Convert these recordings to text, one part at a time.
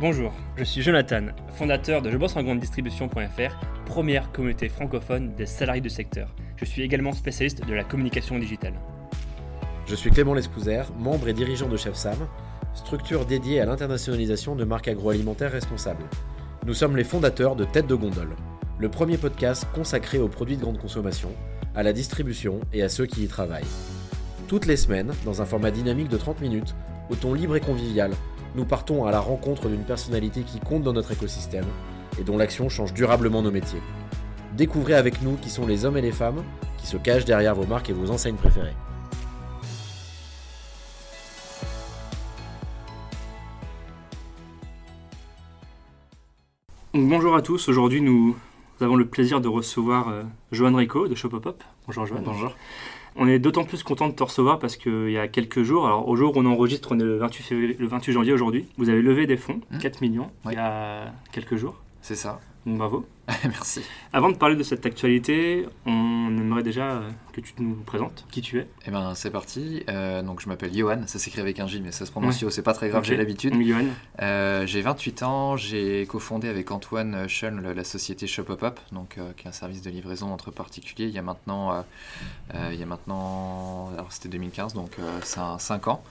Bonjour, je suis Jonathan, fondateur de Je bosse en grande distribution.fr, première communauté francophone des salariés du secteur. Je suis également spécialiste de la communication digitale. Je suis Clément Lespouzer, membre et dirigeant de Chef Sam, structure dédiée à l'internationalisation de marques agroalimentaires responsables. Nous sommes les fondateurs de Tête de Gondole, le premier podcast consacré aux produits de grande consommation, à la distribution et à ceux qui y travaillent. Toutes les semaines, dans un format dynamique de 30 minutes, au ton libre et convivial, nous partons à la rencontre d'une personnalité qui compte dans notre écosystème et dont l'action change durablement nos métiers. Découvrez avec nous qui sont les hommes et les femmes qui se cachent derrière vos marques et vos enseignes préférées. Bonjour à tous, aujourd'hui nous avons le plaisir de recevoir euh, Johan Rico de Shopopop. Bonjour Johan. Bonjour. On est d'autant plus content de te recevoir parce qu'il y a quelques jours, alors au jour où on enregistre, on est le 28, le 28 janvier aujourd'hui, vous avez levé des fonds, 4 mmh. millions, il y a quelques jours. C'est ça. bravo. Merci. Avant de parler de cette actualité, on aimerait déjà euh, que tu nous présentes qui tu es. Eh ben c'est parti. Euh, donc je m'appelle Johan, ça s'écrit avec un J, mais ça se prononce Yo, c'est pas très grave, j'ai l'habitude. Euh, j'ai 28 ans, j'ai cofondé avec Antoine Schön la société Shopopop, donc qui est un service de livraison entre particuliers. Il y a maintenant, il y a maintenant, alors c'était 2015, donc c'est 5 ans.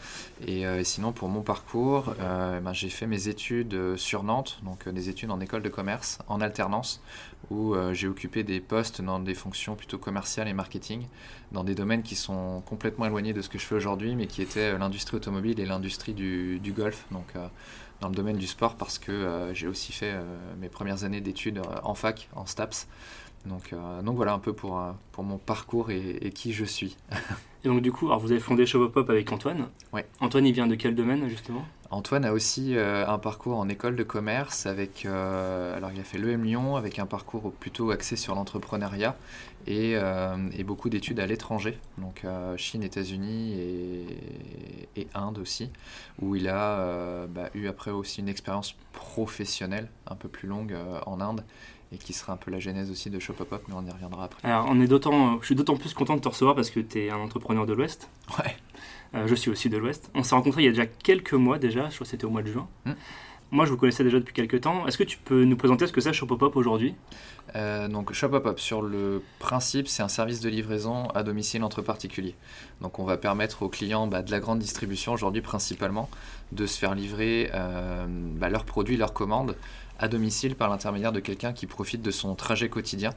Et, sinon pour mon parcours, ben, j'ai fait mes études sur Nantes, donc des études en école de commerce en alternance où euh, j'ai occupé des postes dans des fonctions plutôt commerciales et marketing, dans des domaines qui sont complètement éloignés de ce que je fais aujourd'hui, mais qui étaient euh, l'industrie automobile et l'industrie du, golf, donc euh, dans le domaine du sport, parce que j'ai aussi fait mes premières années d'études en fac, en STAPS. Donc, donc voilà un peu pour, pour mon parcours et, et qui je suis. et donc du coup, alors vous avez fondé Shopopop avec Antoine. Ouais. Antoine, il vient de quel domaine justement? Antoine a aussi euh, un parcours en école de commerce avec, euh, alors il a fait l'EM Lyon avec un parcours plutôt axé sur l'entrepreneuriat et, euh, beaucoup d'études à l'étranger, donc Chine, États-Unis et, Inde aussi, où il a bah, eu après aussi une expérience professionnelle un peu plus longue en Inde et qui sera un peu la genèse aussi de Shopopop, mais on y reviendra après. Alors on est d'autant, je suis d'autant plus content de te recevoir parce que tu es un entrepreneur de l'Ouest. Ouais. Euh, je suis aussi de l'Ouest. On s'est rencontrés il y a déjà quelques mois déjà, je crois que c'était au mois de juin. Hmm. Moi, je vous connaissais déjà depuis quelques temps. Est-ce que tu peux nous présenter ce que c'est Shopopop aujourd'hui? Euh, Donc Shopopop, sur le principe, c'est un service de livraison à domicile entre particuliers. Donc on va permettre aux clients bah, de la grande distribution aujourd'hui principalement de se faire livrer euh, bah, leurs produits, leurs commandes à domicile par l'intermédiaire de quelqu'un qui profite de son trajet quotidien.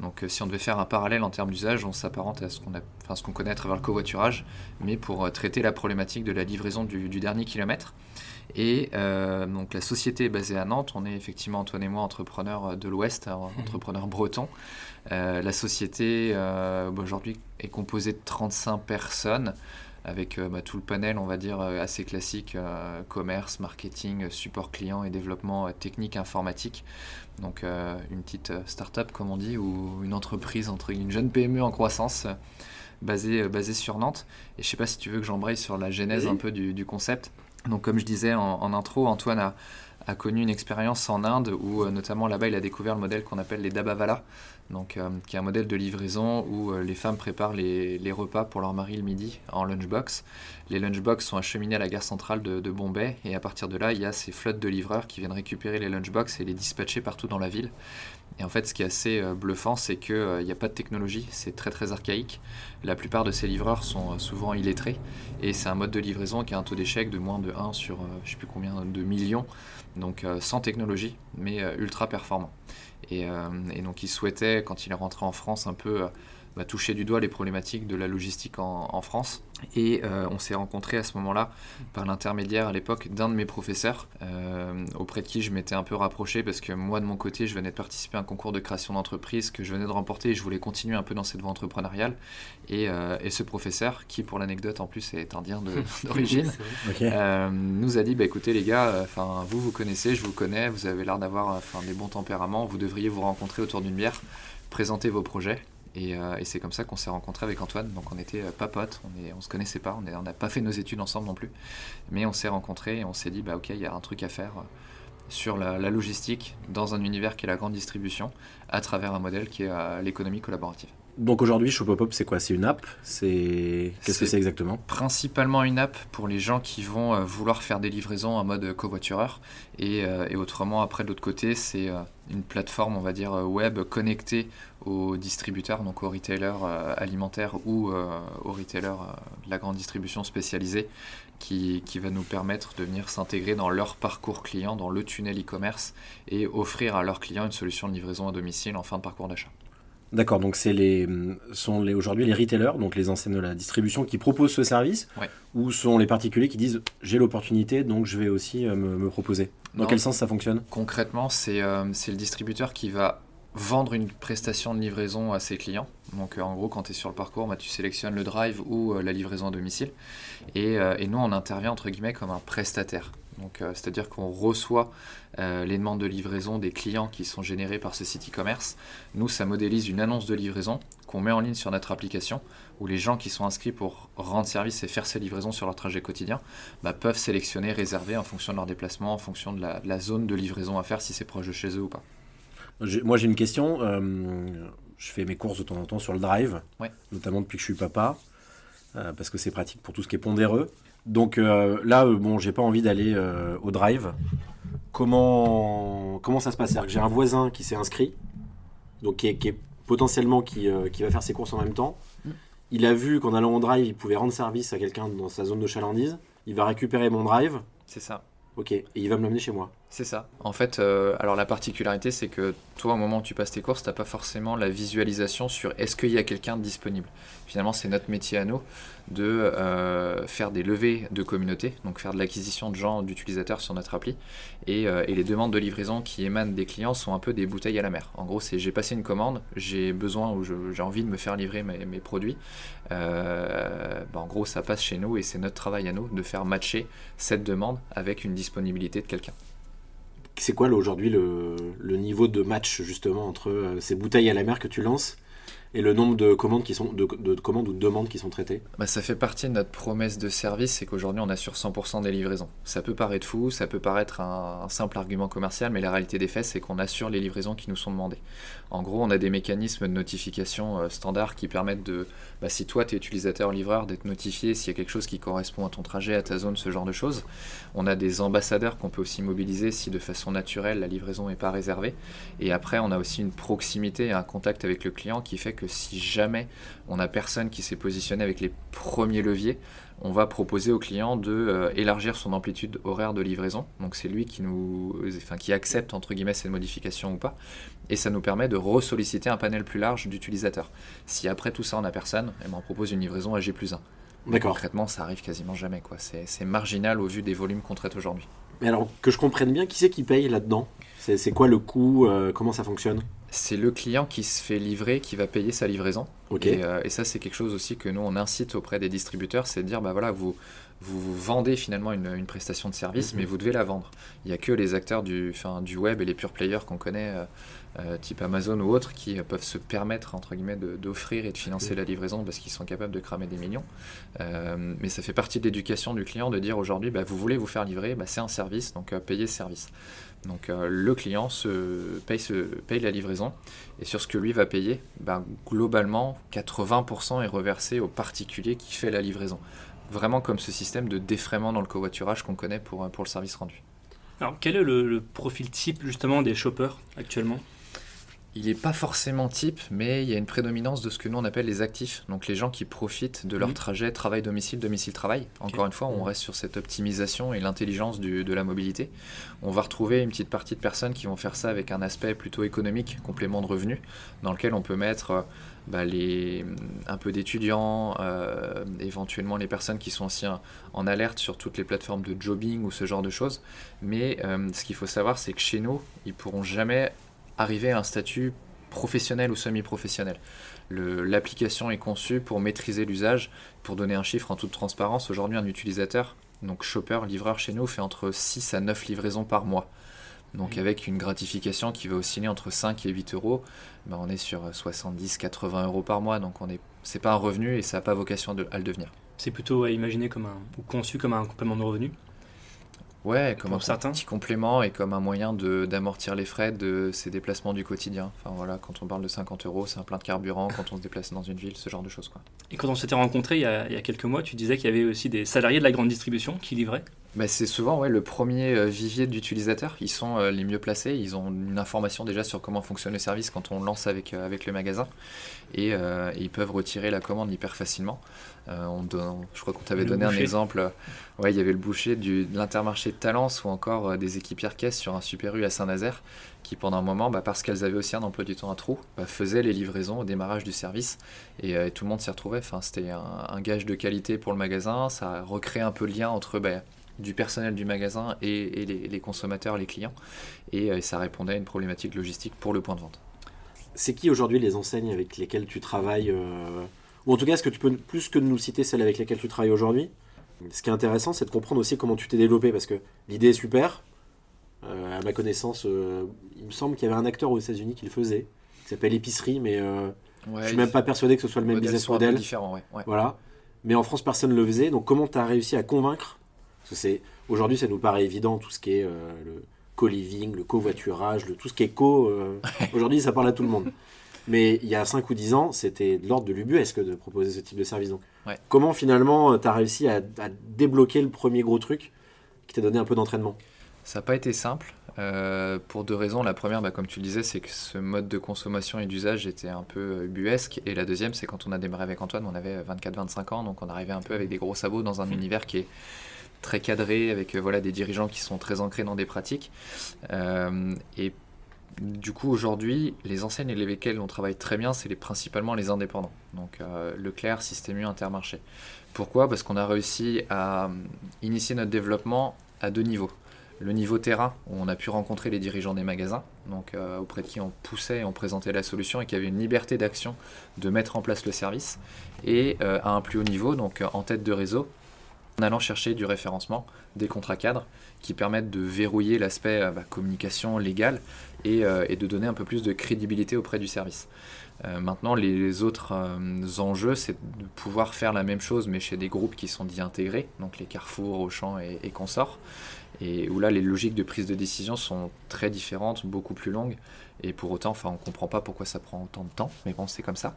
Donc euh, si on devait faire un parallèle en termes d'usage, on s'apparente à ce qu'on enfin, qu'on connaît à travers le covoiturage, mais pour euh, traiter la problématique de la livraison du, dernier kilomètre. Et euh, donc la société est basée à Nantes, on est effectivement Antoine et moi entrepreneurs de l'Ouest, hein, mmh. entrepreneurs bretons. la société aujourd'hui est composée de 35 personnes avec euh, bah, tout le panel, on va dire, euh, assez classique, euh, commerce, marketing, support client et développement technique informatique. Donc une petite start-up, comme on dit, ou une entreprise, entre une jeune PME en croissance. Basée, basée sur Nantes. Et je ne sais pas si tu veux que j'embraye sur la genèse un peu du, concept. Donc comme je disais en, en intro, Antoine a, a connu une expérience en Inde où notamment là-bas il a découvert le modèle qu'on appelle les Dabavala, donc, euh, qui est un modèle de livraison où euh, les femmes préparent les, repas pour leur mari le midi en lunchbox. Les lunchbox sont acheminés à la gare centrale de, Bombay et à partir de là, il y a ces flottes de livreurs qui viennent récupérer les lunchbox et les dispatcher partout dans la ville. Et en fait, ce qui est assez euh, bluffant, c'est qu'il n'y a pas de technologie, c'est très très archaïque. La plupart de ces livreurs sont souvent illettrés et c'est un mode de livraison qui a un taux d'échec de moins de 1 sur je ne sais plus combien de millions, donc sans technologie, mais ultra performant. Euh, et, donc il souhaitait, quand il est rentré en France, un peu euh, bah, toucher du doigt les problématiques de la logistique en France. Et euh, on s'est rencontré à ce moment-là par l'intermédiaire à l'époque d'un de mes professeurs, euh, auprès de qui je m'étais un peu rapproché parce que moi de mon côté, je venais de participer à un concours de création d'entreprise que je venais de remporter et je voulais continuer un peu dans cette voie entrepreneuriale. Et, euh, et ce professeur, qui pour l'anecdote en plus est indien d'origine, nous a dit bah, écoutez les gars, enfin vous vous connaissez, je vous connais, vous avez l'air d'avoir des bons tempéraments, vous devriez vous rencontrer autour d'une bière, présenter vos projets. Euh, et, c'est comme ça qu'on s'est rencontré avec Antoine. Donc on était euh, pas potes, on, on se connaissait pas, on n'a pas fait nos études ensemble non plus. Mais on s'est rencontrés et on s'est dit, bah ok, il y a un truc à faire euh, sur la, logistique dans un univers qui est la grande distribution à travers un modèle qui est l'économie collaborative. Donc aujourd'hui, Shopopop, c'est quoi? C'est une app? C'est qu'est-ce que c'est exactement? Principalement une app pour les gens qui vont euh, vouloir faire des livraisons en mode covoitureur. Et, euh, et autrement, après de l'autre côté, c'est euh, une plateforme, on va dire web connectée aux distributeurs, donc aux retailers alimentaires ou aux retailers de la grande distribution spécialisée, qui, qui va nous permettre de venir s'intégrer dans leur parcours client, dans le tunnel e-commerce et offrir à leurs clients une solution de livraison à domicile en fin de parcours d'achat. D'accord, donc c'est les sont les, aujourd'hui les retailers, donc les enseignes de la distribution qui proposent ce service, ou sont les particuliers qui disent j'ai l'opportunité, donc je vais aussi euh, me, proposer. Dans quel sens ça fonctionne? Concrètement, euh, c'est le distributeur qui va vendre une prestation de livraison à ses clients. Donc euh, en gros, quand tu es sur le parcours, bah, tu sélectionnes le drive ou la livraison à domicile. Et, et, nous, on intervient entre guillemets comme un prestataire. Donc c'est-à-dire qu'on reçoit euh, les demandes de livraison des clients qui sont générées par ce site e-commerce. Nous, ça modélise une annonce de livraison qu'on met en ligne sur notre application où les gens qui sont inscrits pour rendre service et faire ces livraisons sur leur trajet quotidien bah, peuvent sélectionner, réserver en fonction de leur déplacement, en fonction de la, zone de livraison à faire, si c'est proche de chez eux ou pas. Moi, j'ai une question. Euh, je fais mes courses de temps en temps sur le drive, notamment depuis que je suis papa, euh, parce que c'est pratique pour tout ce qui est pondéreux. Donc là, bon, j'ai pas envie d'aller au drive comment, comment ça se passe? C'est-à-dire que j'ai un voisin qui s'est inscrit, donc qui est, potentiellement qui, euh, qui, va faire ses courses en même temps. Mm. Il a vu qu'en allant au drive, il pouvait rendre service à quelqu'un dans sa zone de chalandise. Il va récupérer mon drive. C'est ça. Ok, et il va me l'amener chez moi. C'est ça. En fait, euh, alors la particularité, c'est que toi, au moment où tu passes tes courses, tu n'as pas forcément la visualisation sur est-ce qu'il y a quelqu'un disponible. Finalement, c'est notre métier à nous de euh, faire des levées de communauté, donc faire de l'acquisition de gens, d'utilisateurs sur notre appli. Euh, et, les demandes de livraison qui émanent des clients sont un peu des bouteilles à la mer. En gros, c'est j'ai passé une commande, j'ai besoin ou j'ai envie de me faire livrer mes, produits. Bah, en gros, ça passe chez nous et c'est notre travail à nous de faire matcher cette demande avec une disponibilité de quelqu'un c'est quoi aujourd'hui le, niveau de match justement entre euh, ces bouteilles à la mer que tu lances et le nombre de commandes qui sont de, commandes ou de demandes qui sont traitées bah, Ça fait partie de notre promesse de service, c'est qu'aujourd'hui on assure 100% des livraisons. Ça peut paraître fou, ça peut paraître un, simple argument commercial, mais la réalité des faits c'est qu'on assure les livraisons qui nous sont demandées. En gros, on a des mécanismes de notification euh, standards qui permettent de, bah, si toi tu es utilisateur livreur, d'être notifié s'il y a quelque chose qui correspond à ton trajet, à ta zone, ce genre de choses. On a des ambassadeurs qu'on peut aussi mobiliser si de façon naturelle la livraison n'est pas réservée. Et après, on a aussi une proximité et un contact avec le client qui fait que si jamais on a personne qui s'est positionné avec les premiers leviers, on va proposer au client de euh, élargir son amplitude horaire de livraison. Donc c'est lui qui nous, enfin, qui accepte entre guillemets cette modification ou pas, et ça nous permet de ressolliciter un panel plus large d'utilisateurs. Si après tout ça on n'a personne, eh ben, on propose une livraison à G 1. D'accord. Concrètement, ça arrive quasiment jamais. Quoi. C'est, marginal au vu des volumes qu'on traite aujourd'hui. Mais alors que je comprenne bien, qui c'est qui paye là-dedans? C'est, quoi le coût? Euh, Comment ça fonctionne? C'est le client qui se fait livrer qui va payer sa livraison. Euh, et, ça, c'est quelque chose aussi que nous, on incite auprès des distributeurs, c'est de dire, bah voilà, vous, vous vendez finalement une, prestation de service, mhm. mais vous devez la vendre. Il n'y a que les acteurs du, du web et les pure players qu'on connaît, euh, euh, type Amazon ou autres, qui peuvent se permettre, entre guillemets, d'offrir et de financer la livraison parce qu'ils sont capables de cramer des millions. mais ça fait partie de l'éducation du client de dire aujourd'hui, bah, vous voulez vous faire livrer, bah, c'est un service, donc payez ce service. Donc euh, le client se paye, paye, la livraison et sur ce que lui va payer, ben, globalement 80% est reversé au particulier qui fait la livraison. Vraiment comme ce système de défraiement dans le covoiturage qu'on connaît pour, pour le service rendu. Alors quel est le, le profil type justement des shoppers actuellement? Il n'est pas forcément type, mais il y a une prédominance de ce que nous on appelle les actifs, donc les gens qui profitent de leur trajet travail-domicile, domicile-travail. Encore une fois, on mhm. reste sur cette optimisation et l'intelligence de la mobilité. On va retrouver une petite partie de personnes qui vont faire ça avec un aspect plutôt économique, complément de revenus, dans lequel on peut mettre bah, les, un peu d'étudiants, euh, éventuellement les personnes qui sont aussi en, alerte sur toutes les plateformes de jobbing ou ce genre de choses. Mais euh, ce qu'il faut savoir, c'est que chez nous, ils pourront jamais arriver à un statut professionnel ou semi-professionnel. L'application est conçue pour maîtriser l'usage. Pour donner un chiffre en toute transparence, aujourd'hui un utilisateur, donc shopper, livreur chez nous, fait entre 6 à 9 livraisons par mois. Donc avec une gratification qui va osciller entre 5 et 8 euros, ben on est sur 70-80 euros par mois. Donc on est, c'est pas un revenu et ça n'a pas vocation à le devenir. C'est plutôt à imaginer comme un, ou conçu comme un complément de revenu? Ouais, comme un petit complément et comme un moyen d'amortir les frais de ces déplacements du quotidien. Enfin voilà, quand on parle de 50 euros, c'est un plein de carburant quand on se déplace dans une ville, ce genre de choses. Quoi. Et quand on s'était rencontrés il y, a, il y, a, quelques mois, tu disais qu'il y avait aussi des salariés de la grande distribution qui livraient bah, c'est souvent ouais, le premier euh, vivier d'utilisateurs. Ils sont euh, les mieux placés. Ils ont une information déjà sur comment fonctionne le service quand on lance avec, euh, avec le magasin. Et, ils peuvent retirer la commande hyper facilement. On je crois qu'on t'avait donné un exemple. Ouais, il y avait le boucher du, de l'intermarché de Talence ou encore des équipières caisses sur un Super U à Saint-Nazaire qui, pendant un moment, bah, parce qu'elles avaient aussi un emploi du temps à trou, bah, faisaient les livraisons au démarrage du service. Et, tout le monde s'y retrouvait. Enfin, C'était un, gage de qualité pour le magasin. Ça recrée un peu le lien entre. Bah, du personnel du magasin et, les, consommateurs, les clients. Et euh, ça répondait à une problématique logistique pour le point de vente. C'est qui aujourd'hui les enseignes avec lesquelles tu travailles euh, Ou en tout cas, est-ce que tu peux, plus que nous citer celles avec lesquelles tu travailles aujourd'hui? Ce qui est intéressant, c'est de comprendre aussi comment tu t'es développé, parce que l'idée est super. Euh, à ma connaissance, il me semble qu'il y avait un acteur aux États-Unis qui le faisait, qui s'appelle Épicerie, mais je je suis même pas persuadé que ce soit le même business model. Différent, ouais, Voilà. Mais en France, personne ne le faisait. Donc, comment tu as réussi à convaincre aujourd'hui, ça nous paraît évident tout ce qui est euh, le co-living, le covoiturage, le tout ce qui est co. Euh, aujourd'hui, ça parle à tout le monde. Mais il y a 5 ou 10 ans, c'était de l'ordre de l'ubuesque de proposer ce type de service. Donc, comment finalement tu as réussi à, débloquer le premier gros truc qui t'a donné un peu d'entraînement? Ça n'a pas été simple. Euh, pour deux raisons. La première, bah, comme tu le disais, c'est que ce mode de consommation et d'usage était un peu ubuesque. Et la deuxième, c'est quand on a démarré avec Antoine, on avait 24-25 ans, donc on arrivait un peu avec des gros sabots dans un mmh. univers qui est très cadré, avec euh, voilà, des dirigeants qui sont très ancrés dans des pratiques. Euh, et du coup, aujourd'hui, les enseignes avec lesquelles on travaille très bien, c'est principalement les indépendants. Donc euh, Leclerc, Système U, Intermarché. Pourquoi? Parce qu'on a réussi à initier notre développement à deux niveaux. Le niveau terrain, où on a pu rencontrer les dirigeants des magasins, donc auprès de qui on poussait et on présentait la solution et qui avait une liberté d'action de mettre en place le service. Et à un plus haut niveau, donc en tête de réseau, en allant chercher du référencement, des contrats cadres qui permettent de verrouiller l'aspect euh, bah, communication légale euh, et, de donner un peu plus de crédibilité auprès du service. Euh, maintenant, les autres enjeux, c'est de pouvoir faire la même chose, mais chez des groupes qui sont dits intégrés, donc les Carrefour, Auchan et, et consorts, et où là, les logiques de prise de décision sont très différentes, beaucoup plus longues, et pour autant, enfin, on ne comprend pas pourquoi ça prend autant de temps, mais bon, c'est comme ça.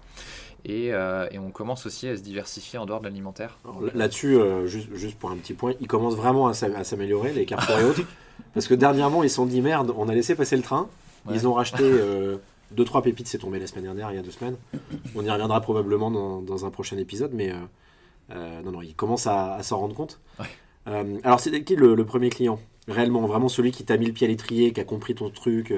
Euh, et, on commence aussi à se diversifier en dehors de l'alimentaire. Là-dessus, euh, juste, pour un petit point, ils commencent vraiment à s'améliorer, les Carrefour et autres. Parce que dernièrement, ils se sont dit merde, on a laissé passer le train. Ils ont racheté 2-3 euh, pépites, c'est tombé la semaine dernière, il y a deux semaines. On y reviendra probablement dans, un prochain épisode, mais non, non, ils commencent à, s'en rendre compte. Alors, c'était qui le, premier client Réellement, vraiment celui qui t'a mis le pied à l'étrier, qui a compris ton truc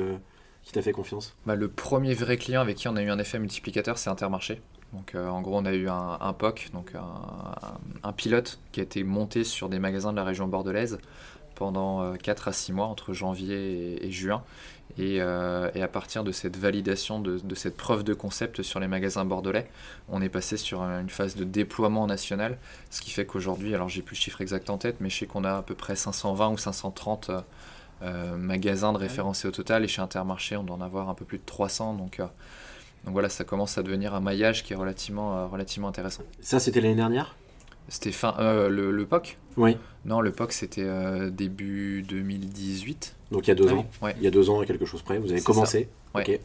qui t'a fait confiance? Bah, Le premier vrai client avec qui on a eu un effet multiplicateur, c'est Intermarché. Donc euh, en gros, on a eu un, POC, donc un, pilote qui a été monté sur des magasins de la région bordelaise pendant 4 euh, à 6 mois, entre janvier et, juin. Euh, et, à partir de cette validation, de, cette preuve de concept sur les magasins bordelais, on est passé sur une phase de déploiement national, ce qui fait qu'aujourd'hui, alors j'ai plus le chiffre exact en tête, mais je sais qu'on a à peu près 520 ou 530 magasins de référencés au total, et chez Intermarché, on doit en avoir un peu plus de 300. Donc donc voilà, ça commence à devenir un maillage qui est relativement, euh, relativement intéressant. Ça, c'était l'année dernière? C'était fin. Euh, le, le, POC Oui. Non, le POC, c'était euh, début 2018. Donc il y a deux ah ans Il y a deux ans et quelque chose près, vous avez commencé Ok.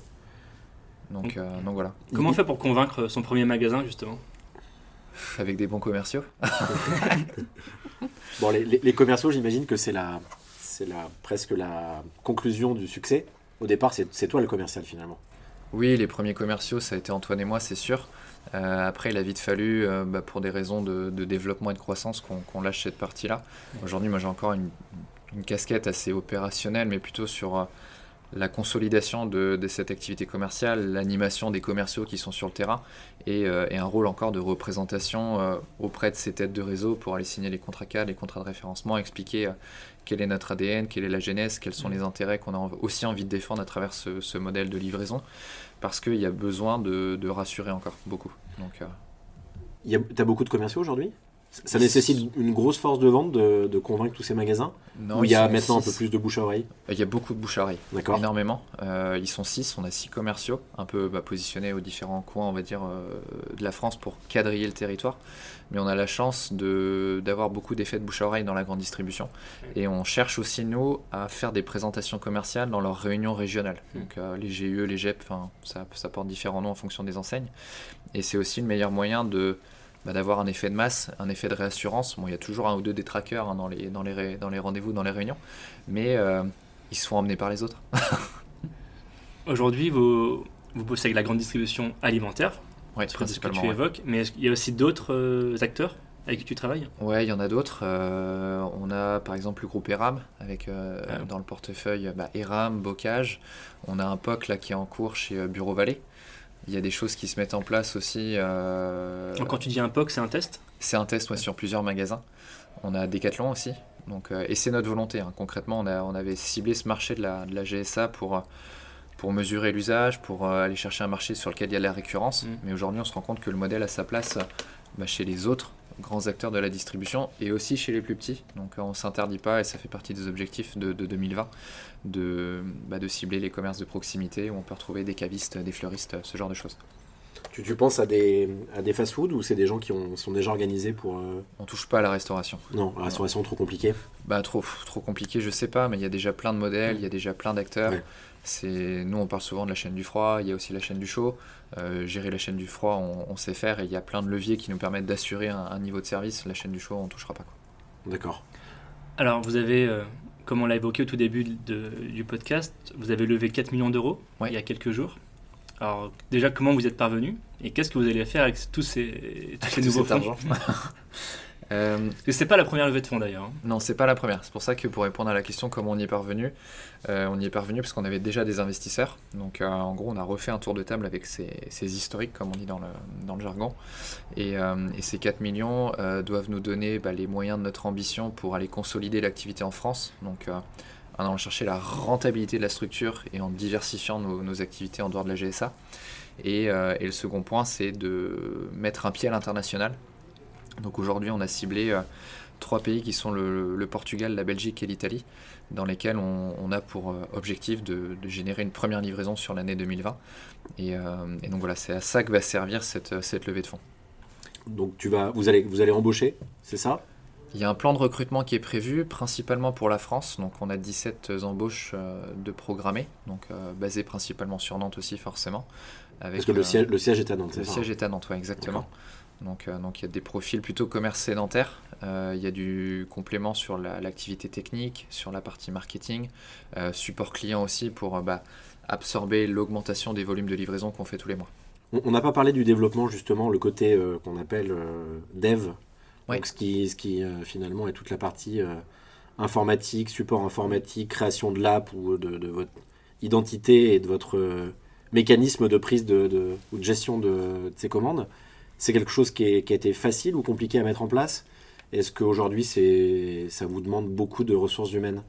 Donc, donc voilà. Comment on fait pour convaincre son premier magasin, justement? Avec des bons commerciaux. bon, les, les, commerciaux, j'imagine que c'est la, c'est la, presque la conclusion du succès. Au départ, c'est toi le commercial finalement. Oui, les premiers commerciaux, ça a été Antoine et moi, c'est sûr. Euh, après, il a vite fallu, euh, bah, pour des raisons de, développement et de croissance, qu'on lâche cette partie-là. Aujourd'hui, moi, j'ai encore une, casquette assez opérationnelle, mais plutôt sur euh, la consolidation de, cette activité commerciale, l'animation des commerciaux qui sont sur le terrain, et, un rôle encore de représentation auprès de ces têtes de réseau pour aller signer les contrats cadres, les contrats de référencement, expliquer quel est notre ADN, quelle est la genèse, quels sont mm. les intérêts qu'on a aussi envie de défendre à travers ce, modèle de livraison, parce qu'il y a besoin de, rassurer encore beaucoup. Donc, euh... tu as beaucoup de commerciaux aujourd'hui? Ça nécessite une grosse force de vente de, convaincre tous ces magasins Non, il y a maintenant un peu plus de bouche à oreille Il y a beaucoup de bouche à oreille. D'accord. Énormément. Euh, ils sont six, on a six commerciaux, un peu bah, positionnés aux différents coins, on va dire, euh, de la France pour quadriller le territoire. Mais on a la chance d'avoir beaucoup d'effets de bouche à oreille dans la grande distribution. Et on cherche aussi, nous, à faire des présentations commerciales dans leurs réunions régionales. Mmh. Donc euh, les GUE, les GEP, ça, ça porte différents noms en fonction des enseignes. Et c'est aussi le meilleur moyen de bah, d'avoir un effet de masse, un effet de réassurance. Bon, il y a toujours un ou deux détraqueurs hein, dans les, dans les, dans les rendez-vous, dans les réunions, mais euh, ils se font emmener par les autres. Aujourd'hui, vous, vous bossez avec la grande distribution alimentaire, ouais, principalement, que tu évoques, mais il y a aussi d'autres euh, acteurs avec qui tu travailles? Ouais, il y en a d'autres. Euh, on a par exemple le groupe ERAM, avec ah dans le portefeuille bah, ERAM, Bocage. On a un POC là, qui est en cours chez Bureau Vallée. Il y a des choses qui se mettent en place aussi. Euh... Quand tu dis un POC, c'est un test? C'est un test sur plusieurs magasins. On a Decathlon aussi. Donc, euh, et c'est notre volonté. Hein. Concrètement, on, a, on, avait ciblé ce marché de la, de la GSA pour, pour mesurer l'usage, pour euh, aller chercher un marché sur lequel il y a la récurrence. Mm. Mais aujourd'hui, on se rend compte que le modèle a sa place bah, chez les autres grands acteurs de la distribution et aussi chez les plus petits. Donc on ne s'interdit pas, et ça fait partie des objectifs de, 2020, de, bah, de cibler les commerces de proximité où on peut retrouver des cavistes, des fleuristes, ce genre de choses. Tu, tu penses à des, à des fast-food ou c'est des gens qui ont, sont déjà organisés pour... Euh... On touche pas à la restauration. Non, la restauration trop compliquée bah, trop, trop compliqué, je sais pas, mais il y a déjà plein de modèles, il y a déjà plein d'acteurs. C'est Nous, on parle souvent de la chaîne du froid, il y a aussi la chaîne du chaud. Euh, gérer la chaîne du froid, on, sait faire et il y a plein de leviers qui nous permettent d'assurer un, niveau de service. La chaîne du chaud, on ne touchera pas. D'accord. Alors, vous avez, euh, comme on l'a évoqué au tout début du podcast, vous avez levé 4 millions d'euros il y a quelques jours. Alors, déjà, comment vous êtes parvenu et qu'est-ce que vous allez faire avec tous ces, tous ces nouveaux fonds Euh, c'est pas la première levée de fonds d'ailleurs. Hein. Non, c'est pas la première. C'est pour ça que pour répondre à la question comment on y est parvenu, euh, on y est parvenu parce qu'on avait déjà des investisseurs. Donc euh, en gros, on a refait un tour de table avec ces, historiques, comme on dit dans le, dans le jargon. Et, ces 4 millions doivent nous donner bah, les moyens de notre ambition pour aller consolider l'activité en France. Donc en allant chercher la rentabilité de la structure et en diversifiant nos, activités en dehors de la GSA. Et, et le second point, c'est de mettre un pied à l'international donc aujourd'hui, on a ciblé euh, trois pays qui sont le, Portugal, la Belgique et l'Italie, dans lesquels on, a pour euh, objectif de, générer une première livraison sur l'année 2020. Euh, et, donc voilà, c'est à ça que va servir cette, levée de fonds. Donc tu vas, vous, allez, vous allez embaucher, c'est ça? Il y a un plan de recrutement qui est prévu, principalement pour la France. Donc, on a 17 embauches de programmées, donc basées principalement sur Nantes aussi, forcément. Parce que le, siège, le siège est à Nantes, Le siège est à Nantes, oui, exactement. Donc, euh, donc il y a des profils plutôt commerce sédentaire. Euh, il y a du complément sur l'activité technique, sur la partie marketing, euh, support client aussi pour bah, absorber l'augmentation des volumes de livraison qu'on fait tous les mois. On n'a pas parlé du développement justement, le côté qu'on appelle dev, donc ce qui, ce qui finalement est toute la partie informatique, support informatique, création de l'app ou de, votre identité et de votre mécanisme de prise de, ou de gestion de, de ces commandes c'est quelque chose qui, a été facile ou compliqué à mettre en place? Est-ce qu'aujourd'hui, ça vous demande beaucoup de ressources humaines?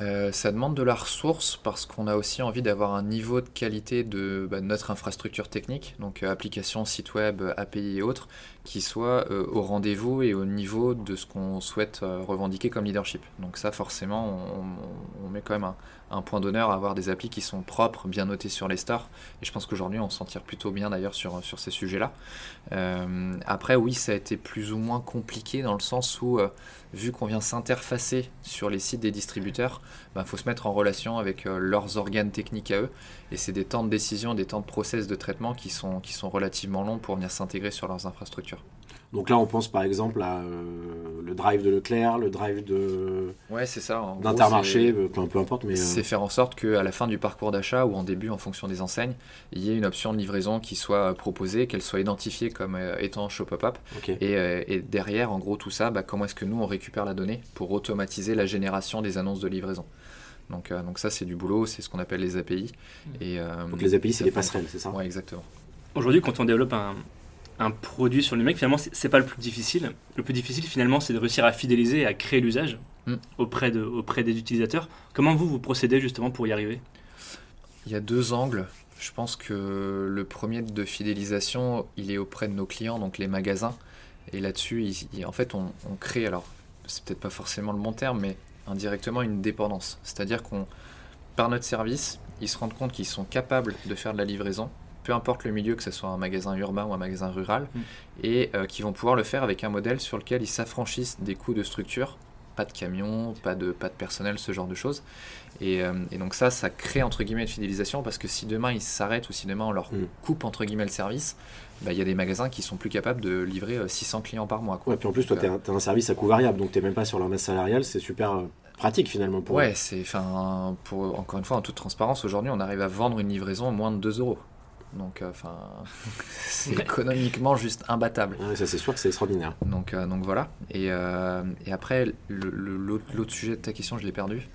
Euh, ça demande de la ressource parce qu'on a aussi envie d'avoir un niveau de qualité de bah, notre infrastructure technique, donc euh, applications, site web, API et autres, qui soit euh, au rendez-vous et au niveau de ce qu'on souhaite revendiquer comme leadership. Donc ça forcément, on, met quand même un, point d'honneur à avoir des applis qui sont propres, bien notées sur les stores. Et je pense qu'aujourd'hui, on s'en tire plutôt bien d'ailleurs sur, ces sujets-là. Euh, après, oui, ça a été plus ou moins compliqué dans le sens où, euh, vu qu'on vient s'interfacer sur les sites des distributeurs, il bah, faut se mettre en relation avec euh, leurs organes techniques à eux. Et c'est des temps de décision, des temps de process de traitement qui sont relativement longs pour venir s'intégrer sur leurs infrastructures. Donc là, on pense par exemple à euh, le drive de Leclerc, le drive de ouais, c'est ça. D'Intermarché, euh, peu, importe. Mais c'est faire en sorte qu'à la fin du parcours d'achat ou en début, en fonction des enseignes, il y ait une option de livraison qui soit proposée, qu'elle soit identifiée comme étant Shop Up Up. Et, derrière, en gros, tout ça, bah, comment est-ce que nous on récupère la donnée pour automatiser la génération des annonces de livraison. Donc, donc ça, c'est du boulot, c'est ce qu'on appelle les API. Mmh. Et, donc les API, c'est les passerelles, c'est ça Oui, exactement. Aujourd'hui, quand on développe un, un produit sur le numérique, finalement, c'est pas le plus difficile. Le plus difficile, finalement, c'est de réussir à fidéliser et à créer l'usage mm. auprès, de, auprès des utilisateurs. Comment vous, vous procédez justement pour y arriver? Il y a deux angles. Je pense que le premier de fidélisation, il est auprès de nos clients, donc les magasins. Et là-dessus, en fait, on, crée, alors c'est peut-être pas forcément le bon terme, mais indirectement une dépendance. C'est-à-dire qu'on, par notre service, ils se rendent compte qu'ils sont capables de faire de la livraison, peu importe le milieu, que ce soit un magasin urbain ou un magasin rural, mm. et euh, qui vont pouvoir le faire avec un modèle sur lequel ils s'affranchissent des coûts de structure, pas de camion, pas de, pas de personnel, ce genre de choses. Et, euh, donc ça, ça crée entre guillemets une fidélisation parce que si demain ils s'arrêtent ou si demain on leur mm. coupe entre guillemets le service, bah, il y a des magasins qui sont plus capables de livrer 600 euh, clients par mois. Quoi. Ouais, puis en plus, toi, tu as, un service à coût variable, donc tu n'es même pas sur leur masse salariale, c'est super pratique finalement pour Ouais, c'est pour encore une fois en toute transparence aujourd'hui, on arrive à vendre une livraison à moins de 2 euros. Donc, euh, enfin, c'est économiquement juste imbattable. ça, c'est sûr que c'est extraordinaire. Donc, euh, donc voilà. Et, euh, et après, l'autre sujet de ta question, je l'ai perdu.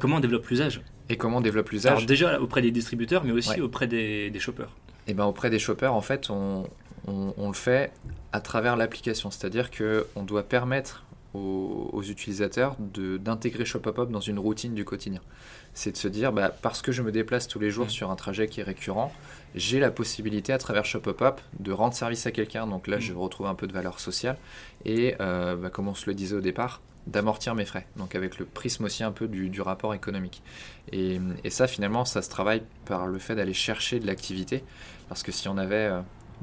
Comment on développe l'usage? Et comment on développe l'usage? Alors, déjà auprès des distributeurs, mais aussi auprès des, des shoppers. Et ben auprès des shoppers, en fait, on, on, on le fait à travers l'application. C'est-à-dire qu'on doit permettre aux, utilisateurs d'intégrer Shopopop dans une routine du quotidien. C'est de se dire, bah, parce que je me déplace tous les jours mmh. sur un trajet qui est récurrent, j'ai la possibilité à travers Shopopop de rendre service à quelqu'un. Donc là, je mmh. retrouve un peu de valeur sociale. Et euh, bah, comme on se le disait au départ, d'amortir mes frais. Donc avec le prisme aussi un peu du, rapport économique. Et, ça, finalement, ça se travaille par le fait d'aller chercher de l'activité. Parce que si on avait...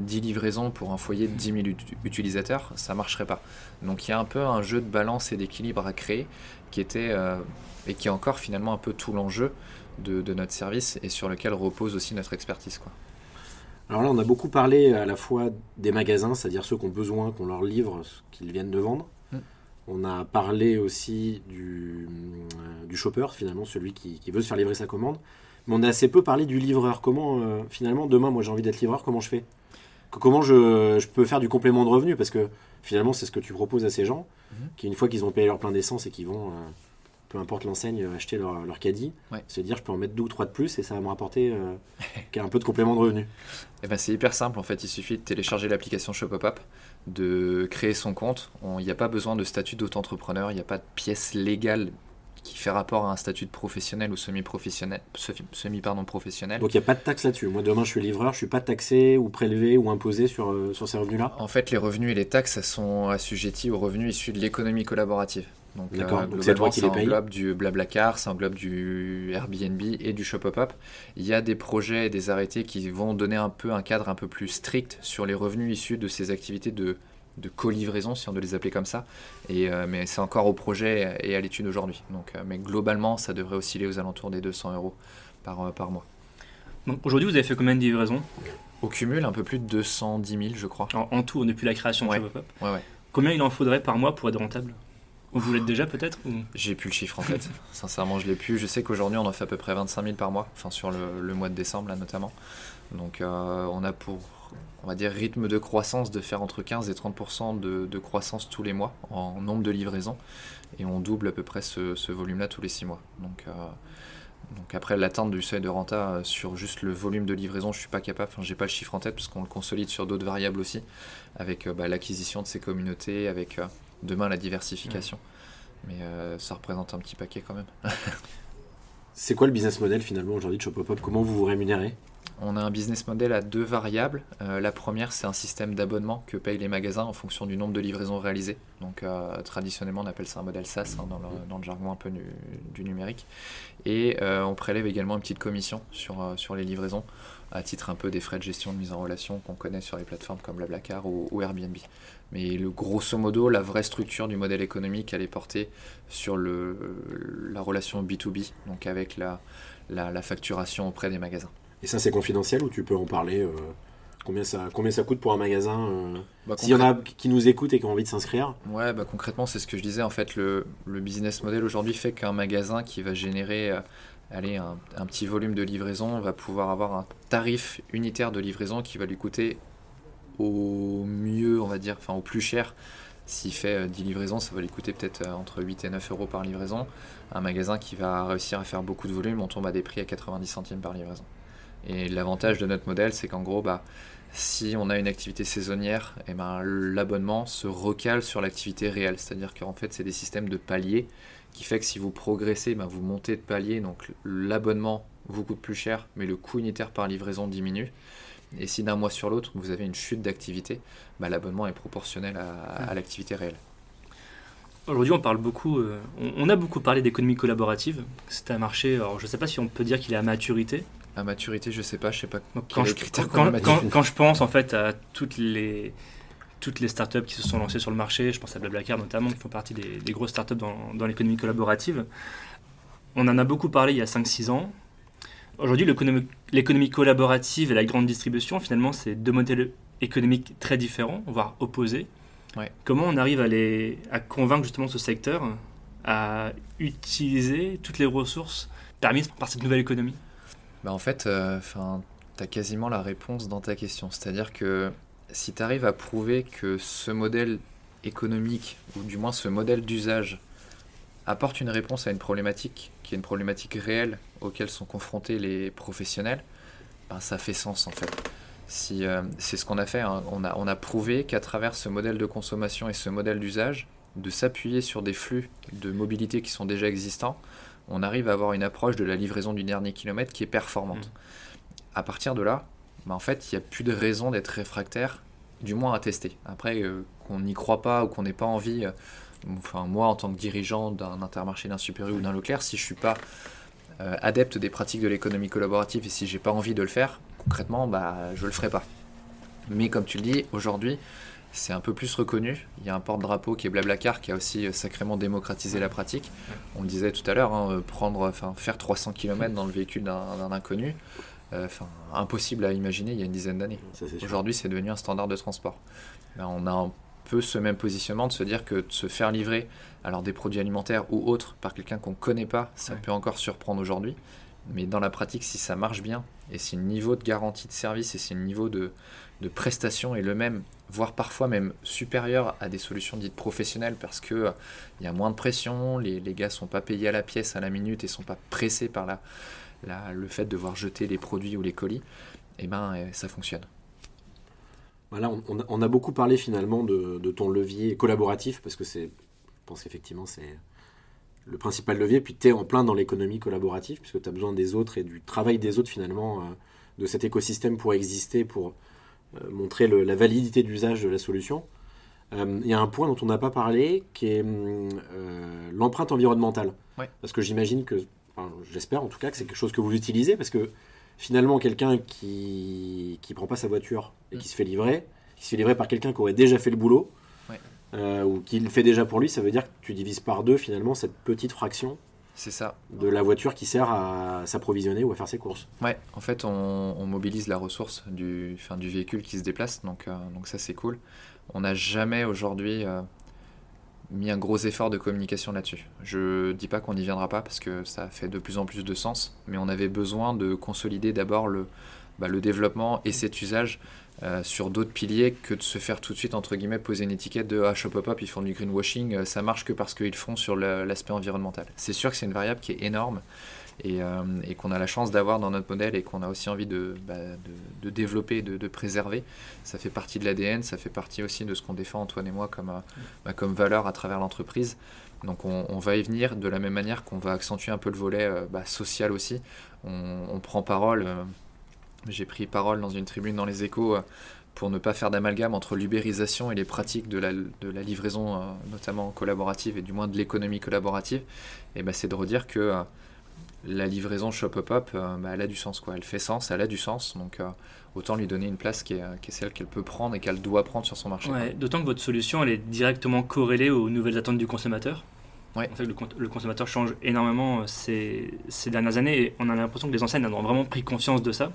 Euh, 10 livraisons pour un foyer de 10 000 utilisateurs, ça marcherait pas. Donc il y a un peu un jeu de balance et d'équilibre à créer qui était euh, et qui est encore finalement un peu tout l'enjeu de, notre service et sur lequel repose aussi notre expertise. Quoi. Alors là, on a beaucoup parlé à la fois des magasins, c'est-à-dire ceux qui ont besoin qu'on leur livre ce qu'ils viennent de vendre. Mm. On a parlé aussi du, euh, du shopper, finalement, celui qui, veut se faire livrer sa commande. Mais on a assez peu parlé du livreur. Comment, euh, finalement, demain, moi j'ai envie d'être livreur, comment je fais? Comment je, peux faire du complément de revenu Parce que finalement, c'est ce que tu proposes à ces gens mhm. qui, une fois qu'ils ont payé leur plein d'essence et qui vont, euh, peu importe l'enseigne, acheter leur, caddie, se dire je peux en mettre deux ou trois de plus et ça va me rapporter euh, un peu de complément de revenu. Eh ben, c'est hyper simple en fait, il suffit de télécharger l'application Shopopop, de créer son compte. Il n'y a pas besoin de statut d'auto-entrepreneur, il n'y a pas de pièce légale qui fait rapport à un statut de professionnel ou semi-professionnel, semi pardon professionnel. Donc il n'y a pas de taxe là-dessus. Moi demain je suis livreur, je ne suis pas taxé ou prélevé ou imposé sur, euh, sur ces revenus-là. En fait les revenus et les taxes sont assujettis aux revenus issus de l'économie collaborative. Donc, euh, globalement, ça englobe du Blablacar, ça englobe du Airbnb et du Shopopop. Il y a des projets et des arrêtés qui vont donner un peu un cadre un peu plus strict sur les revenus issus de ces activités de de co-livraison, si on doit les appeler comme ça. Et, euh, mais c'est encore au projet et à l'étude aujourd'hui. Donc, euh, mais globalement, ça devrait osciller aux alentours des 200 euros par, euh, par mois. Donc aujourd'hui, vous avez fait combien de livraisons? Au cumul, un peu plus de 210 000, je crois. En, tout, depuis la création de ouais, ouais. Combien il en faudrait par mois pour être rentable? Vous l'êtes déjà peut-être J'ai plus le chiffre en fait. Sincèrement, je l'ai plus. Je sais qu'aujourd'hui, on en fait à peu près 25 000 par mois, enfin sur le, le mois de décembre là notamment. Donc, on a pour on va dire, rythme de croissance de faire entre 15 et 30% de, croissance tous les mois en nombre de livraisons. Et on double à peu près ce, volume-là tous les 6 mois. Donc, euh, donc après l'atteinte du seuil de renta euh, sur juste le volume de livraison, je suis pas capable, enfin j'ai pas le chiffre en tête parce qu'on le consolide sur d'autres variables aussi, avec euh, bah, l'acquisition de ces communautés, avec demain la diversification. Mais ça représente un petit paquet quand même. C'est quoi le business model finalement aujourd'hui de Shopopop? Comment vous vous rémunérez? On a un business model à deux variables. Euh, la première, c'est un système d'abonnement que payent les magasins en fonction du nombre de livraisons réalisées. Donc, euh, traditionnellement, on appelle ça un modèle SaaS hein, dans, le, jargon un peu du, numérique. Et euh, on prélève également une petite commission sur, sur les livraisons, à titre un peu des frais de gestion de mise en relation qu'on connaît sur les plateformes comme Blablacar ou, ou Airbnb. Mais le, grosso modo, la vraie structure du modèle économique, elle est portée sur le, la relation B2B, donc avec la, la facturation auprès des magasins. Et ça, c'est confidentiel ou tu peux en parler euh, combien, ça, combien ça coûte pour un magasin euh, bah, S'il y en a qui nous écoutent et qui ont envie de s'inscrire? Ouais, bah, concrètement, c'est ce que je disais. En fait, le, le business model aujourd'hui fait qu'un magasin qui va générer euh, allez, un, un, petit volume de livraison va pouvoir avoir un tarif unitaire de livraison qui va lui coûter au mieux, on va dire, enfin au plus cher. S'il fait 10 livraisons, ça va lui coûter peut-être entre 8 et 9 euros par livraison. Un magasin qui va réussir à faire beaucoup de volume, on tombe à des prix à 90 centimes par livraison. Et l'avantage de notre modèle, c'est qu'en gros, bah, si on a une activité saisonnière, eh ben, l'abonnement se recale sur l'activité réelle. C'est-à-dire qu'en fait, c'est des systèmes de paliers qui fait que si vous progressez, ben, vous montez de palier, donc l'abonnement vous coûte plus cher, mais le coût unitaire par livraison diminue. Et si d'un mois sur l'autre, vous avez une chute d'activité, bah, l'abonnement est proportionnel à, l'activité réelle. Aujourd'hui, on parle beaucoup, euh, on, a beaucoup parlé d'économie collaborative. C'est un marché, alors je ne sais pas si on peut dire qu'il est à maturité. À maturité, je ne sais pas, je sais pas. Quand je, quand, je pense en fait à toutes les, toutes les startups qui se sont lancées sur le marché, je pense à Blablacar notamment, qui font partie des, des grosses startups dans, dans l'économie collaborative. On en a beaucoup parlé il y a 5-6 ans. Aujourd'hui, l'économie collaborative et la grande distribution, finalement, c'est deux modèles économiques très différents, voire opposés. Comment on arrive à, les, à convaincre justement ce secteur à utiliser toutes les ressources permises par cette nouvelle économie? Bah En fait, euh, tu as quasiment la réponse dans ta question. C'est-à-dire que si tu arrives à prouver que ce modèle économique, ou du moins ce modèle d'usage, apporte une réponse à une problématique qui est une problématique réelle auquel sont confrontés les professionnels, ben, ça fait sens en fait. Si, euh, c'est ce qu'on a fait, hein. on, a, on a prouvé qu'à travers ce modèle de consommation et ce modèle d'usage, de s'appuyer sur des flux de mobilité qui sont déjà existants, on arrive à avoir une approche de la livraison du dernier kilomètre qui est performante. Mmh. À partir de là, ben, en fait, il n'y a plus de raison d'être réfractaire, du moins à tester. Après, euh, qu'on n'y croit pas ou qu'on n'ait pas envie, euh, enfin moi en tant que dirigeant d'un intermarché, d'un Super U ou d'un Leclerc, si je suis pas euh, adepte des pratiques de l'économie collaborative et si j'ai pas envie de le faire, concrètement, bah je le ferai pas. Mais comme tu le dis, aujourd'hui, c'est un peu plus reconnu. Il y a un porte-drapeau qui est Blablacar qui a aussi euh, sacrément démocratisé la pratique. On le disait tout à l'heure, hein, euh, prendre, enfin, faire 300 km dans le véhicule d'un inconnu, enfin, impossible à imaginer il y a une dizaine d'années. Aujourd'hui, c'est devenu un standard de transport. Ben, on a un peu ce même positionnement de se dire que de se faire livrer alors des produits alimentaires ou autres par quelqu'un qu'on ne connaît pas, ça peut encore surprendre aujourd'hui. Mais dans la pratique, si ça marche bien, et si le niveau de garantie de service et si le niveau de, de prestation est le même, voire parfois même supérieur à des solutions dites professionnelles parce que euh, il y a moins de pression, les, les gars sont pas payés à la pièce à la minute et sont pas pressés par la, la, le fait de devoir jeter les produits ou les colis, et eh ben euh, ça fonctionne. Voilà, on, a beaucoup parlé finalement de, ton levier collaboratif, parce que c'est, je pense qu'effectivement c'est le principal levier, puis tu es en plein dans l'économie collaborative, puisque tu as besoin des autres et du travail des autres finalement, euh, de cet écosystème pour exister, pour euh, montrer la validité d'usage de la solution. Euh, il y a un point dont on n'a pas parlé, qui est l'empreinte environnementale. Parce que j'imagine que, j'espère en tout cas que c'est quelque chose que vous utilisez, parce que finalement, quelqu'un qui ne prend pas sa voiture et qui mm. se fait livrer, qui se fait livrer par quelqu'un qui aurait déjà fait le boulot, euh, ou qui le fait déjà pour lui, ça veut dire que tu divises par deux finalement cette petite fraction c'est ça. De la voiture qui sert à s'approvisionner ou à faire ses courses. Ouais, en fait, on, mobilise la ressource du, fin, du véhicule qui se déplace, donc, euh, donc ça c'est cool. On n'a jamais aujourd'hui euh, mis un gros effort de communication là-dessus. Je dis pas qu'on n'y viendra pas parce que ça fait de plus en plus de sens, mais on avait besoin de consolider d'abord le, bah, le développement et cet usage euh, sur d'autres piliers que de se faire tout de suite entre guillemets poser une étiquette de ah Shop Up ils font du greenwashing, euh, ça marche que parce qu'ils font sur l'aspect environnemental. C'est sûr que c'est une variable qui est énorme euh, et, qu'on a la chance d'avoir dans notre modèle et qu'on a aussi envie de, bah, de, développer, de, préserver. Ça fait partie de l'ADN, ça fait partie aussi de ce qu'on défend Antoine et moi comme, euh, bah, comme valeur à travers l'entreprise. Donc on, va y venir de la même manière qu'on va accentuer un peu le volet euh, bah, social aussi. On, prend parole, j'ai pris parole dans une tribune dans les échos pour ne pas faire d'amalgame entre l'ubérisation et les pratiques de la, de la livraison, notamment collaborative et du moins de l'économie collaborative. Et c'est de redire que la livraison Shop Up Up, euh, bah, elle a du sens. Quoi. Elle fait sens, elle a du sens. Donc euh, autant lui donner une place qui est, celle qu'elle peut prendre et qu'elle doit prendre sur son marché. D'autant que votre solution, elle est directement corrélée aux nouvelles attentes du consommateur. En fait, le, consommateur change énormément euh, ces, ces, dernières années et on a l'impression que les enseignes ont vraiment pris conscience de ça.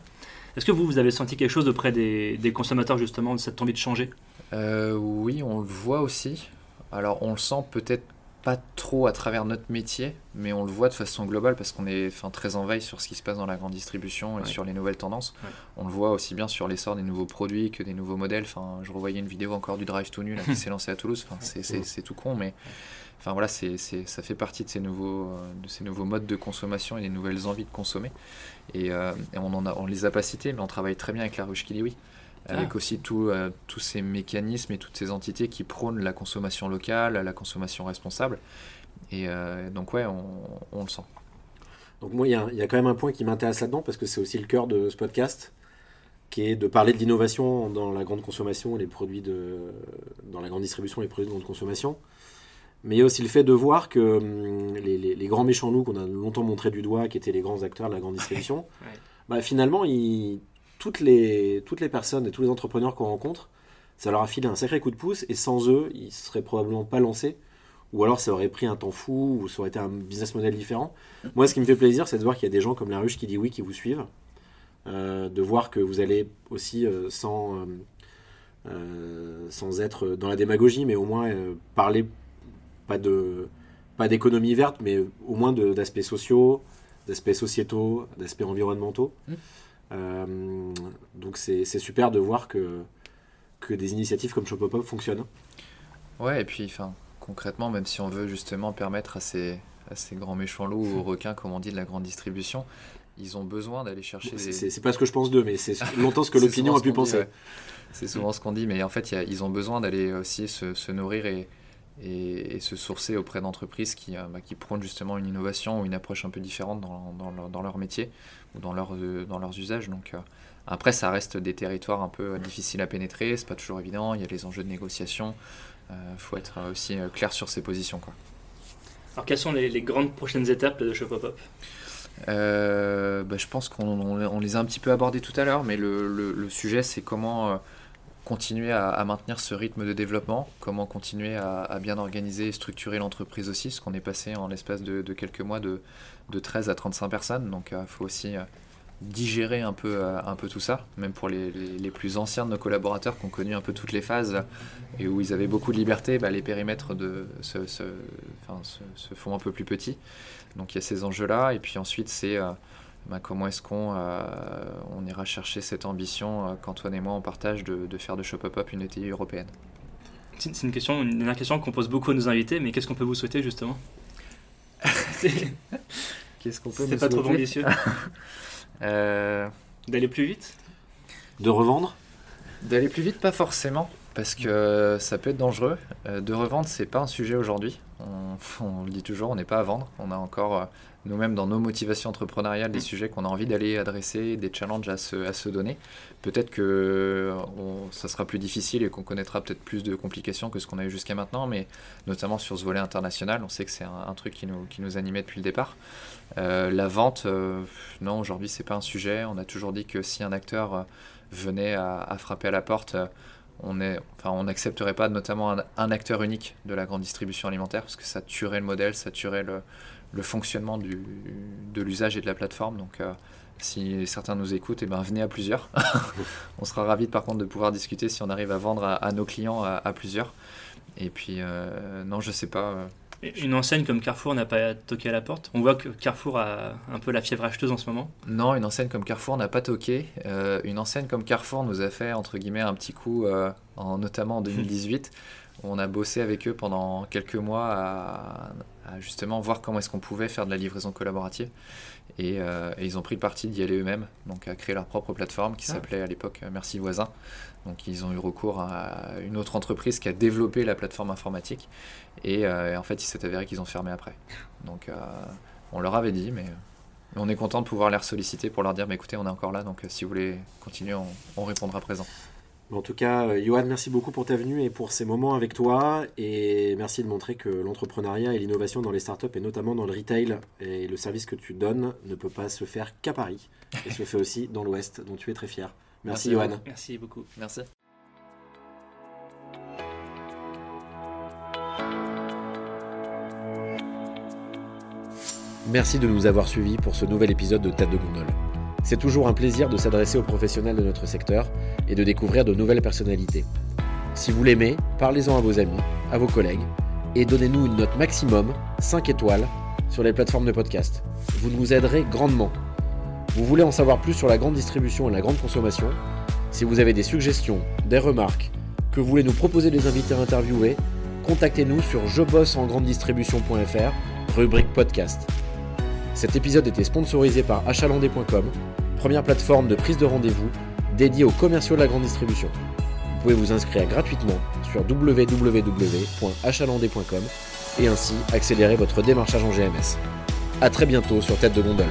Est-ce que vous, vous avez senti quelque chose auprès des, des consommateurs justement de cette envie de changer? Oui, on le voit aussi. Alors on le sent peut-être pas trop à travers notre métier, mais on le voit de façon globale parce qu'on est enfin, très en veille sur ce qui se passe dans la grande distribution et sur les nouvelles tendances. On le voit aussi bien sur l'essor des nouveaux produits que des nouveaux modèles. Enfin, je revoyais une vidéo encore du Drive to Nu qui s'est lancé à Toulouse. Enfin, c'est tout con, mais enfin, voilà, c'est ça fait partie de ces, nouveaux, euh, de ces nouveaux modes de consommation et des nouvelles envies de consommer. Et, euh, on, en a, on les a pas cités, mais on travaille très bien avec la ruche Kiliwi avec ah. aussi euh, tous ces mécanismes et toutes ces entités qui prônent la consommation locale, la consommation responsable. Et euh, donc ouais, on, le sent. Donc moi, il y, a quand même un point qui m'intéresse là-dedans, parce que c'est aussi le cœur de ce podcast. qui est de parler de l'innovation dans la grande consommation, les produits de, dans la grande distribution, les produits de grande consommation. Mais il y a aussi le fait de voir que hum, les, grands méchants loups qu'on a longtemps montré du doigt, qui étaient les grands acteurs de la grande distribution, bah, finalement, toutes, les, toutes les personnes et tous les entrepreneurs qu'on rencontre, ça leur a filé un sacré coup de pouce, et sans eux, ils ne seraient probablement pas lancés, ou alors ça aurait pris un temps fou, ou ça aurait été un business model différent. Moi, ce qui me fait plaisir, c'est de voir qu'il y a des gens comme la ruche qui dit oui, qui vous suivent, euh, de voir que vous allez aussi euh, sans, euh, sans être dans la démagogie, mais au moins parler pas de pas d'économie verte, mais au moins d'aspects sociaux, d'aspects sociétaux, d'aspects environnementaux. Mmh. Donc c'est super de voir que, que des initiatives comme Shopopop fonctionnent. Ouais, et puis enfin, concrètement, même si on veut justement permettre à ces, à ces grands méchants loups ou requins, comme on dit, de la grande distribution, ils ont besoin d'aller chercher. C'est pas ce que je pense d'eux, mais c'est longtemps ce que l'opinion a pu penser. C'est souvent ce qu'on dit, mais en fait, ils ont besoin d'aller aussi se, nourrir et, et, se sourcer auprès d'entreprises qui, euh, bah, qui prônent justement une innovation ou une approche un peu différente dans, dans, leur, dans leur, métier ou dans, leur, euh, dans leurs usages. Donc, euh, après, ça reste des territoires un peu difficiles à pénétrer, c'est pas toujours évident, il y a les enjeux de négociation, il faut être aussi clair sur ses positions. Quoi. Alors, quelles sont les, les grandes prochaines étapes de euh, bah, je pense qu'on les a un petit peu abordés tout à l'heure, mais le, sujet c'est comment continuer à, maintenir ce rythme de développement, comment continuer à, bien organiser et structurer l'entreprise aussi, parce qu'on est passé en l'espace de, quelques mois de, 13 à 35 personnes, donc il euh, faut aussi digérer un peu, un peu tout ça, même pour les, plus anciens de nos collaborateurs qui ont connu un peu toutes les phases et où ils avaient beaucoup de liberté, bah, les périmètres de, se, font un peu plus petits. Donc il y a ces enjeux-là, et puis ensuite c'est euh, bah, comment est-ce qu'on euh, on ira chercher cette ambition euh, qu'Antoine et moi on partage de, de faire de Shop Up Up une ETI européenne? C'est une question, une dernière question qu'on pose beaucoup à nos invités, mais qu'est-ce qu'on peut vous souhaiter justement? Qu'est-ce qu'on peut C'est pas trop ambitieux. D'aller plus vite? De revendre? D'aller plus vite, pas forcément parce que ça peut être dangereux. de revendre, c'est pas un sujet aujourd'hui. On, le dit toujours, on n'est pas à vendre. On a encore euh, nous-mêmes dans nos motivations entrepreneuriales des mm. sujets qu'on a envie d'aller adresser, des challenges à se, à se donner. Peut-être que ça sera plus difficile et qu'on connaîtra peut-être plus de complications que ce qu'on a eu jusqu'à maintenant, mais notamment sur ce volet international, on sait que c'est un, truc qui nous, qui nous animait depuis le départ. Euh, la vente, euh, non, aujourd'hui c'est pas un sujet. On a toujours dit que si un acteur venait à, à, frapper à la porte, on est, enfin, on n'accepterait pas notamment un, acteur unique de la grande distribution alimentaire parce que ça tuerait le modèle, ça tuerait le, le fonctionnement du, de l'usage et de la plateforme. Donc, euh, si certains nous écoutent, et eh ben, venez à plusieurs. on sera ravis par contre de pouvoir discuter si on arrive à vendre à, nos clients à, plusieurs. Et puis, euh, non, je sais pas. Euh, une enseigne comme Carrefour n'a pas toqué à la porte? On voit que Carrefour a un peu la fièvre acheteuse en ce moment Non, une enseigne comme Carrefour n'a pas toqué. Euh, une enseigne comme Carrefour nous a fait, entre guillemets, un petit coup, euh, en, notamment en 2018. on a bossé avec eux pendant quelques mois à, justement voir comment est-ce qu'on pouvait faire de la livraison collaborative. Euh, et, ils ont pris le parti d'y aller eux-mêmes, donc à créer leur propre plateforme qui ah. s'appelait à l'époque Merci Voisin. Donc ils ont eu recours à une autre entreprise qui a développé la plateforme informatique. Et, euh, en fait, il s'est avéré qu'ils ont fermé après. Donc euh, on leur avait dit, mais on est content de pouvoir les solliciter pour leur dire, mais écoutez, on est encore là, donc si vous voulez continuer, on, répondra présent. En tout cas, Johan, merci beaucoup pour ta venue et pour ces moments avec toi. Et merci de montrer que l'entrepreneuriat et l'innovation dans les startups, et notamment dans le retail et le service que tu donnes, ne peut pas se faire qu'à Paris. Et se fait aussi dans l'Ouest, dont tu es très fier. Merci, Johan. Merci beaucoup. Merci. Merci de nous avoir suivis pour ce nouvel épisode de Tête de Gondole. C'est toujours un plaisir de s'adresser aux professionnels de notre secteur et de découvrir de nouvelles personnalités. Si vous l'aimez, parlez-en à vos amis, à vos collègues et donnez-nous une note maximum, 5 étoiles, sur les plateformes de podcast. Vous nous aiderez grandement. Vous voulez en savoir plus sur la grande distribution et la grande consommation? Si vous avez des suggestions, des remarques, que vous voulez nous proposer des invités à interviewer, contactez-nous sur jebosseengrandidistribution.fr, rubrique podcast. Cet épisode était sponsorisé par achalandé.com, première plateforme de prise de rendez-vous dédiée aux commerciaux de la grande distribution. Vous pouvez vous inscrire gratuitement sur www.achalandé.com et ainsi accélérer votre démarchage en GMS. A très bientôt sur Tête de Gondole.